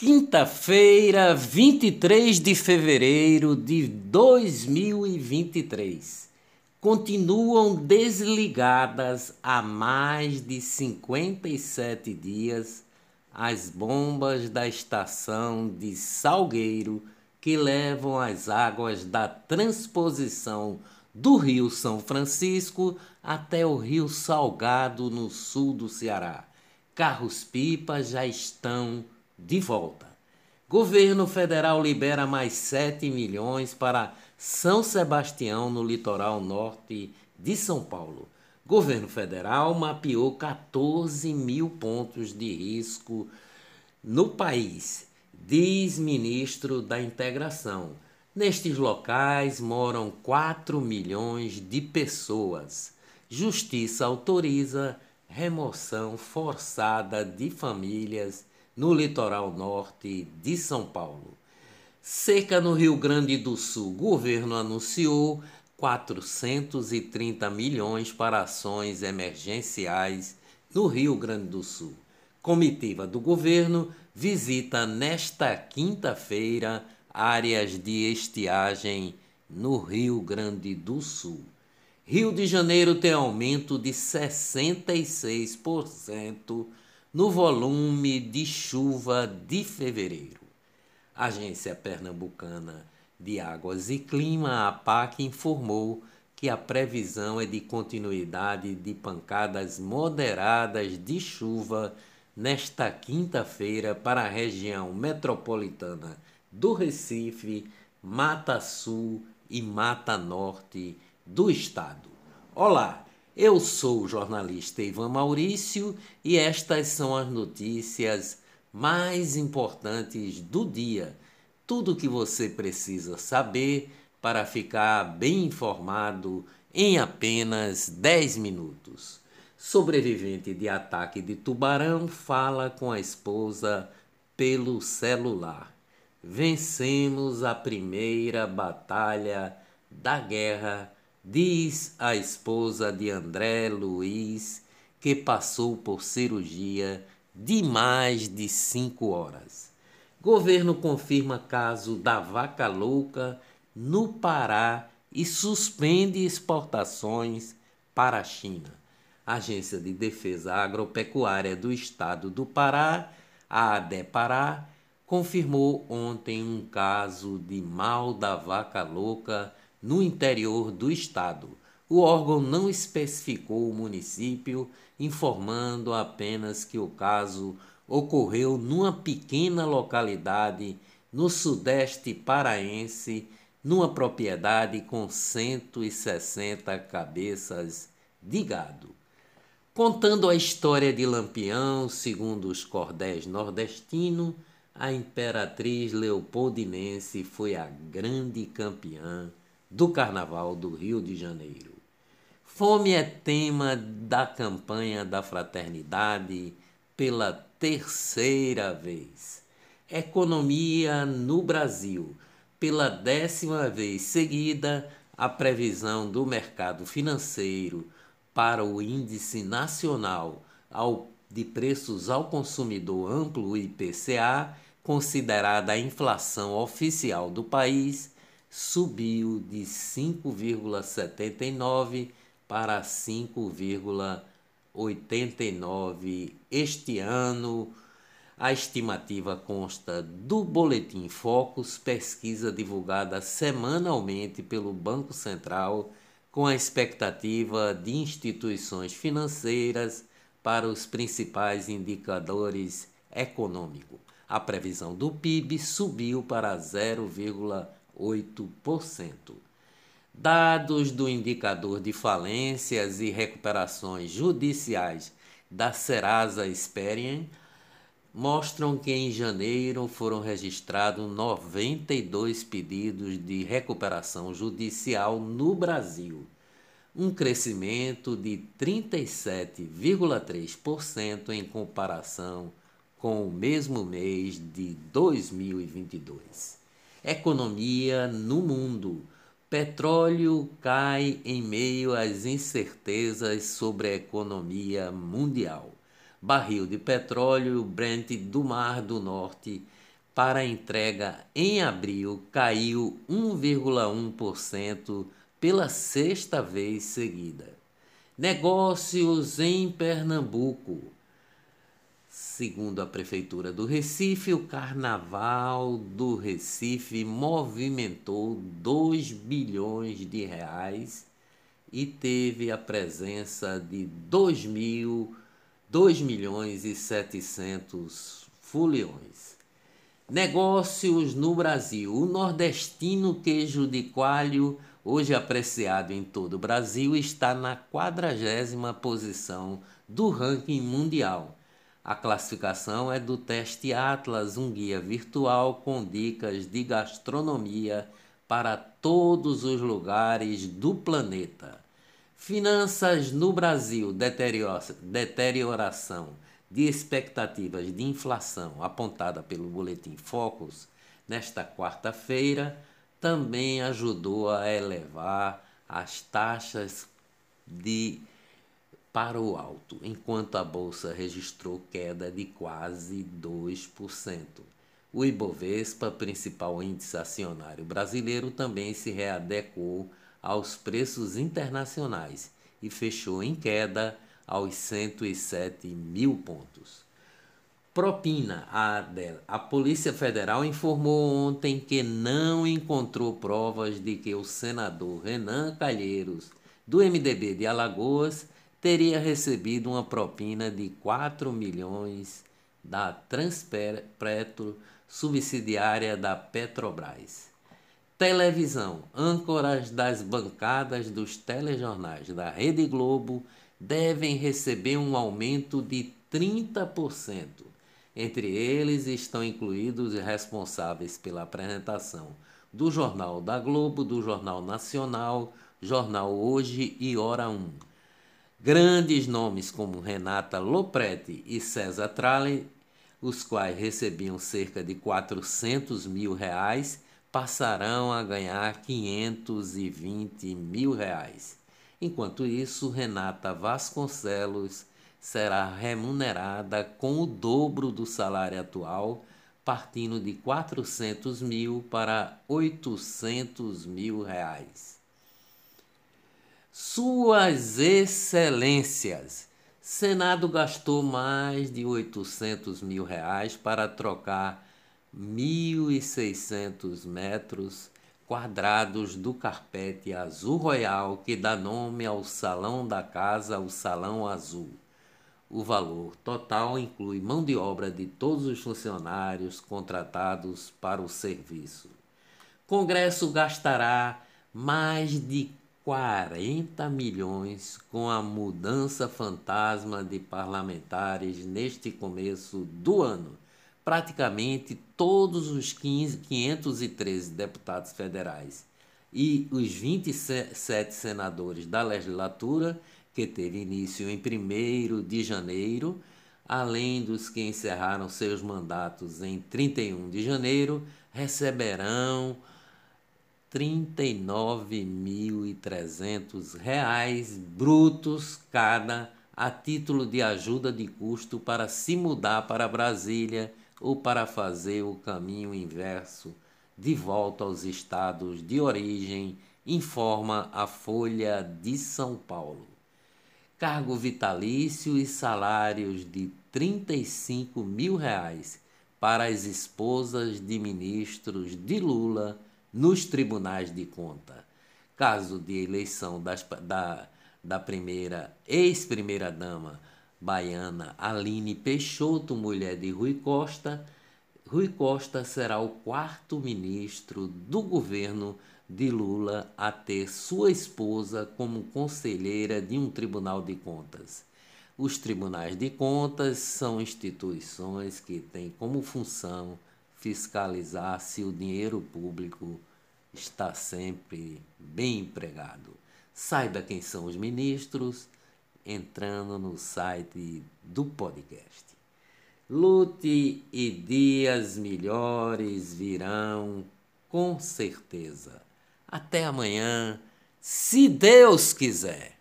Quinta-feira, 23 de fevereiro de 2023. Continuam desligadas há mais de 57 dias as bombas da estação de Salgueiro que levam as águas da transposição do Rio São Francisco até o Rio Salgado, no sul do Ceará. Carros-pipa já estão de volta. Governo federal libera mais 7 milhões para São Sebastião, no litoral norte de São Paulo. Governo federal mapeou 14 mil pontos de risco no país, diz ministro da Integração. Nestes locais moram 4 milhões de pessoas. Justiça autoriza remoção forçada de famílias no litoral norte de São Paulo. Seca no Rio Grande do Sul. Governo anunciou 430 milhões para ações emergenciais no Rio Grande do Sul. Comitiva do governo visita nesta quinta-feira áreas de estiagem no Rio Grande do Sul. Rio de Janeiro tem aumento de 66% no volume de chuva de fevereiro. A Agência Pernambucana de Águas e Clima, a APAC, informou que a previsão é de continuidade de pancadas moderadas de chuva nesta quinta-feira para a região metropolitana do Recife, Mata Sul e Mata Norte do estado. Olá, eu sou o jornalista Ivan Maurício e estas são as notícias mais importantes do dia. Tudo o que você precisa saber para ficar bem informado em apenas 10 minutos. Sobrevivente de ataque de tubarão fala com a esposa pelo celular. Vencemos a primeira batalha da guerra diz a esposa de André Luiz, que passou por cirurgia de mais de cinco horas. Governo confirma caso da vaca louca no Pará e suspende exportações para a China. Agência de Defesa Agropecuária do Estado do Pará, a ADEPará, confirmou ontem um caso de mal da vaca louca no interior do estado. O órgão não especificou o município, informando apenas que o caso ocorreu numa pequena localidade no sudeste paraense, numa propriedade com 160 cabeças de gado. Contando a história de Lampião, segundo os cordéis nordestinos, a imperatriz leopoldinense foi a grande campeã do Carnaval do Rio de Janeiro. Fome é tema da campanha da fraternidade pela terceira vez. Economia no Brasil. Pela décima vez seguida, a previsão do mercado financeiro para o Índice Nacional de Preços ao Consumidor Amplo IPCA, considerada a inflação oficial do país, subiu de 5,79 para 5,89 este ano. A estimativa consta do Boletim Focus, pesquisa divulgada semanalmente pelo Banco Central, com a expectativa de instituições financeiras para os principais indicadores econômicos. A previsão do PIB subiu para 0,1%. 8%. Dados do indicador de falências e recuperações judiciais da Serasa Experian mostram que em janeiro foram registrados 92 pedidos de recuperação judicial no Brasil, um crescimento de 37,3% em comparação com o mesmo mês de 2022. Economia no mundo. Petróleo cai em meio às incertezas sobre a economia mundial. Barril de petróleo Brent do Mar do Norte para entrega em abril caiu 1,1% pela sexta vez seguida. Negócios em Pernambuco. Segundo a Prefeitura do Recife, o Carnaval do Recife movimentou 2 bilhões de reais e teve a presença de 2 mil, 2 milhões e 700 foliões. Negócios no Brasil. O nordestino queijo de coalho, hoje apreciado em todo o Brasil, está na quadragésima posição do ranking mundial. A classificação é do teste Atlas, um guia virtual com dicas de gastronomia para todos os lugares do planeta. Finanças no Brasil, deterioração de expectativas de inflação apontada pelo Boletim Focus nesta quarta-feira também ajudou a elevar as taxas de para o alto, enquanto a bolsa registrou queda de quase 2%. O Ibovespa, principal índice acionário brasileiro, também se readequou aos preços internacionais e fechou em queda aos 107 mil pontos. Propina, a, a Polícia Federal informou ontem que não encontrou provas de que o senador Renan Calheiros, do MDB de Alagoas, teria recebido uma propina de 4 milhões da Transpetro, subsidiária da Petrobras. Televisão. Âncoras das bancadas dos telejornais da Rede Globo devem receber um aumento de 30%. Entre eles estão incluídos os responsáveis pela apresentação do Jornal da Globo, do Jornal Nacional, Jornal Hoje e Hora 1. Grandes nomes como Renata Lopretti e César Tralli, os quais recebiam cerca de 400 mil reais, passarão a ganhar 520 mil reais. Enquanto isso, Renata Vasconcelos será remunerada com o dobro do salário atual, partindo de 400 mil para 800 mil reais. Suas Excelências. Senado gastou mais de 800 mil reais para trocar 1.600 metros quadrados do carpete azul royal que dá nome ao salão da casa, o Salão Azul. O valor total inclui mão de obra de todos os funcionários contratados para o serviço. Congresso gastará mais de 40 milhões com a mudança fantasma de parlamentares neste começo do ano. Praticamente todos os 15, 513 deputados federais e os 27 senadores da legislatura, que teve início em 1 de janeiro, além dos que encerraram seus mandatos em 31 de janeiro, receberão R$ 39.300 brutos cada a título de ajuda de custo para se mudar para Brasília ou para fazer o caminho inverso de volta aos estados de origem, informa a Folha de São Paulo. Cargo vitalício e salários de 35 mil reais para as esposas de ministros de Lula nos tribunais de conta. Caso de eleição das, da, da primeira ex-primeira-dama baiana Aline Peixoto, mulher de Rui Costa, Rui Costa será o quarto ministro do governo de Lula a ter sua esposa como conselheira de um tribunal de contas. Os tribunais de contas são instituições que têm como função fiscalizar se o dinheiro público está sempre bem empregado. Saiba quem são os ministros entrando no site do podcast. Lute e dias melhores virão com certeza. Até amanhã, se Deus quiser.